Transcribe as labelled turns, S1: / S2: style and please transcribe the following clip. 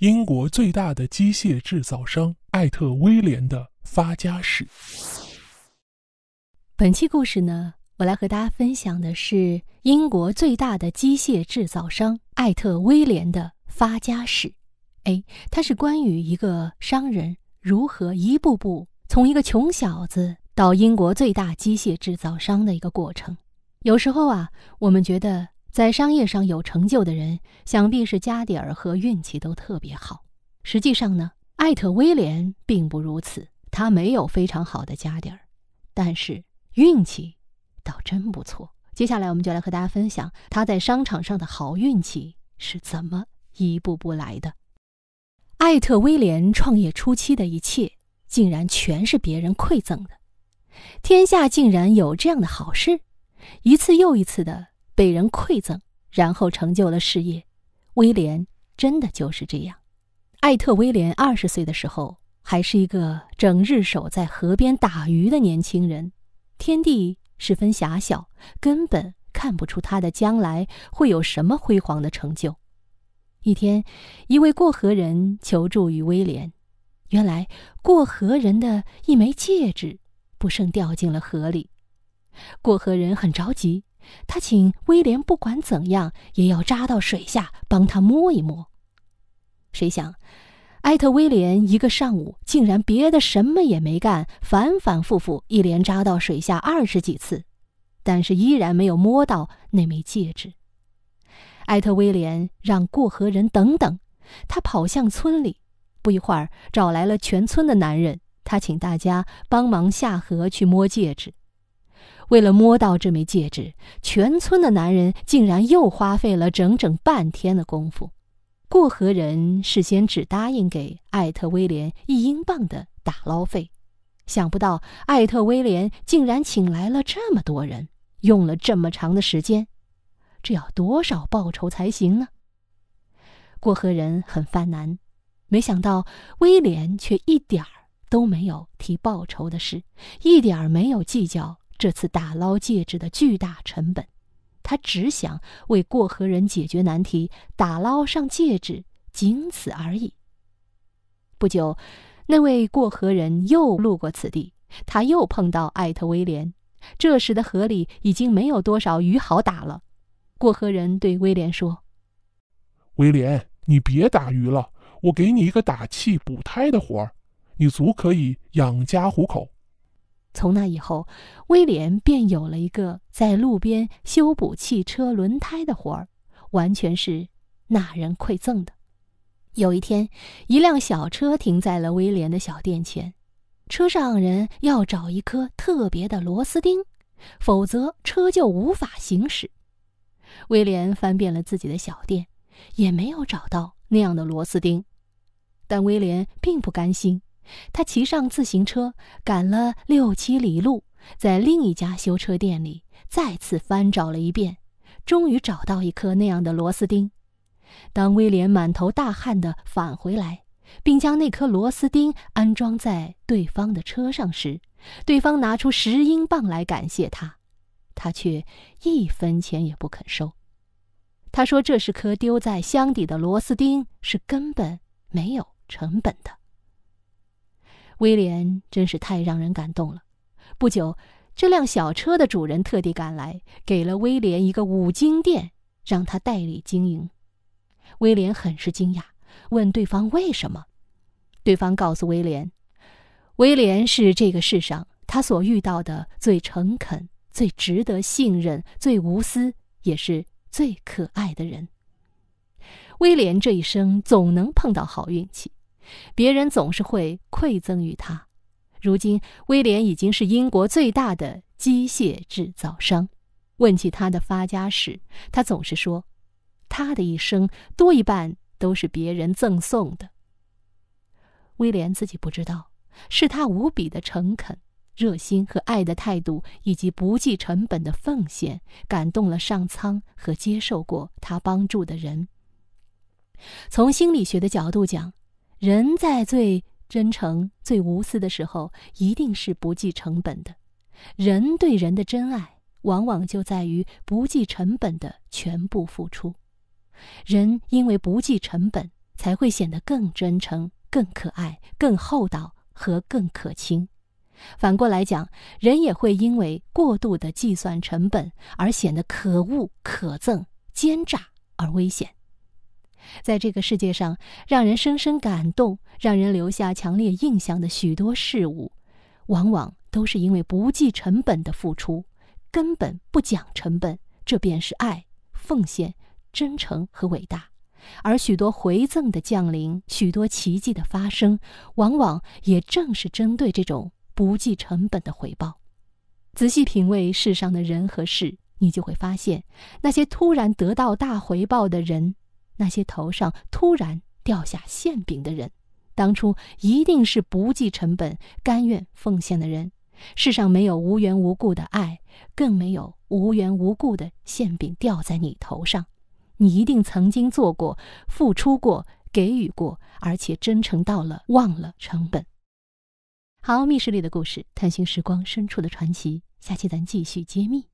S1: 英国最大的机械制造商艾特威廉的发家史。
S2: 本期故事呢，我来和大家分享的是英国最大的机械制造商艾特威廉的发家史。哎，它是关于一个商人如何一步步从一个穷小子到英国最大机械制造商的一个过程。有时候啊，我们觉得在商业上有成就的人，想必是家底儿和运气都特别好。实际上呢，艾特威廉并不如此，他没有非常好的家底儿，但是运气倒真不错。接下来，我们就来和大家分享他在商场上的好运气是怎么一步步来的。艾特威廉创业初期的一切，竟然全是别人馈赠的，天下竟然有这样的好事！一次又一次的被人馈赠，然后成就了事业。威廉真的就是这样。艾特威廉二十岁的时候，还是一个整日守在河边打鱼的年轻人，天地十分狭小，根本看不出他的将来会有什么辉煌的成就。一天，一位过河人求助于威廉，原来过河人的一枚戒指不慎掉进了河里。过河人很着急，他请威廉不管怎样也要扎到水下帮他摸一摸。谁想，艾特威廉一个上午竟然别的什么也没干，反反复复一连扎到水下二十几次，但是依然没有摸到那枚戒指。艾特威廉让过河人等等，他跑向村里，不一会儿找来了全村的男人，他请大家帮忙下河去摸戒指。为了摸到这枚戒指，全村的男人竟然又花费了整整半天的功夫。过河人事先只答应给艾特威廉一英镑的打捞费，想不到艾特威廉竟然请来了这么多人，用了这么长的时间，这要多少报酬才行呢？过河人很犯难，没想到威廉却一点儿都没有提报酬的事，一点儿没有计较。这次打捞戒指的巨大成本，他只想为过河人解决难题，打捞上戒指，仅此而已。不久，那位过河人又路过此地，他又碰到艾特威廉。这时的河里已经没有多少鱼好打了。过河人对威廉说：“
S1: 威廉，你别打鱼了，我给你一个打气补胎的活儿，你足可以养家糊口。”
S2: 从那以后，威廉便有了一个在路边修补汽车轮胎的活儿，完全是那人馈赠的。有一天，一辆小车停在了威廉的小店前，车上人要找一颗特别的螺丝钉，否则车就无法行驶。威廉翻遍了自己的小店，也没有找到那样的螺丝钉，但威廉并不甘心。他骑上自行车，赶了六七里路，在另一家修车店里再次翻找了一遍，终于找到一颗那样的螺丝钉。当威廉满头大汗地返回来，并将那颗螺丝钉安装在对方的车上时，对方拿出十英镑来感谢他，他却一分钱也不肯收。他说：“这是颗丢在箱底的螺丝钉，是根本没有成本的。”威廉真是太让人感动了。不久，这辆小车的主人特地赶来，给了威廉一个五金店，让他代理经营。威廉很是惊讶，问对方为什么。对方告诉威廉，威廉是这个世上他所遇到的最诚恳、最值得信任、最无私，也是最可爱的人。威廉这一生总能碰到好运气。别人总是会馈赠于他。如今，威廉已经是英国最大的机械制造商。问起他的发家史，他总是说，他的一生多一半都是别人赠送的。威廉自己不知道，是他无比的诚恳、热心和爱的态度，以及不计成本的奉献，感动了上苍和接受过他帮助的人。从心理学的角度讲。人在最真诚、最无私的时候，一定是不计成本的。人对人的真爱，往往就在于不计成本的全部付出。人因为不计成本，才会显得更真诚、更可爱、更厚道和更可亲。反过来讲，人也会因为过度的计算成本而显得可恶、可憎、奸诈而危险。在这个世界上，让人深深感动、让人留下强烈印象的许多事物，往往都是因为不计成本的付出，根本不讲成本。这便是爱、奉献、真诚和伟大。而许多回赠的降临，许多奇迹的发生，往往也正是针对这种不计成本的回报。仔细品味世上的人和事，你就会发现，那些突然得到大回报的人。那些头上突然掉下馅饼的人，当初一定是不计成本、甘愿奉献的人。世上没有无缘无故的爱，更没有无缘无故的馅饼掉在你头上。你一定曾经做过、付出过、给予过，而且真诚到了忘了成本。好，密室里的故事，探寻时光深处的传奇。下期咱继续揭秘。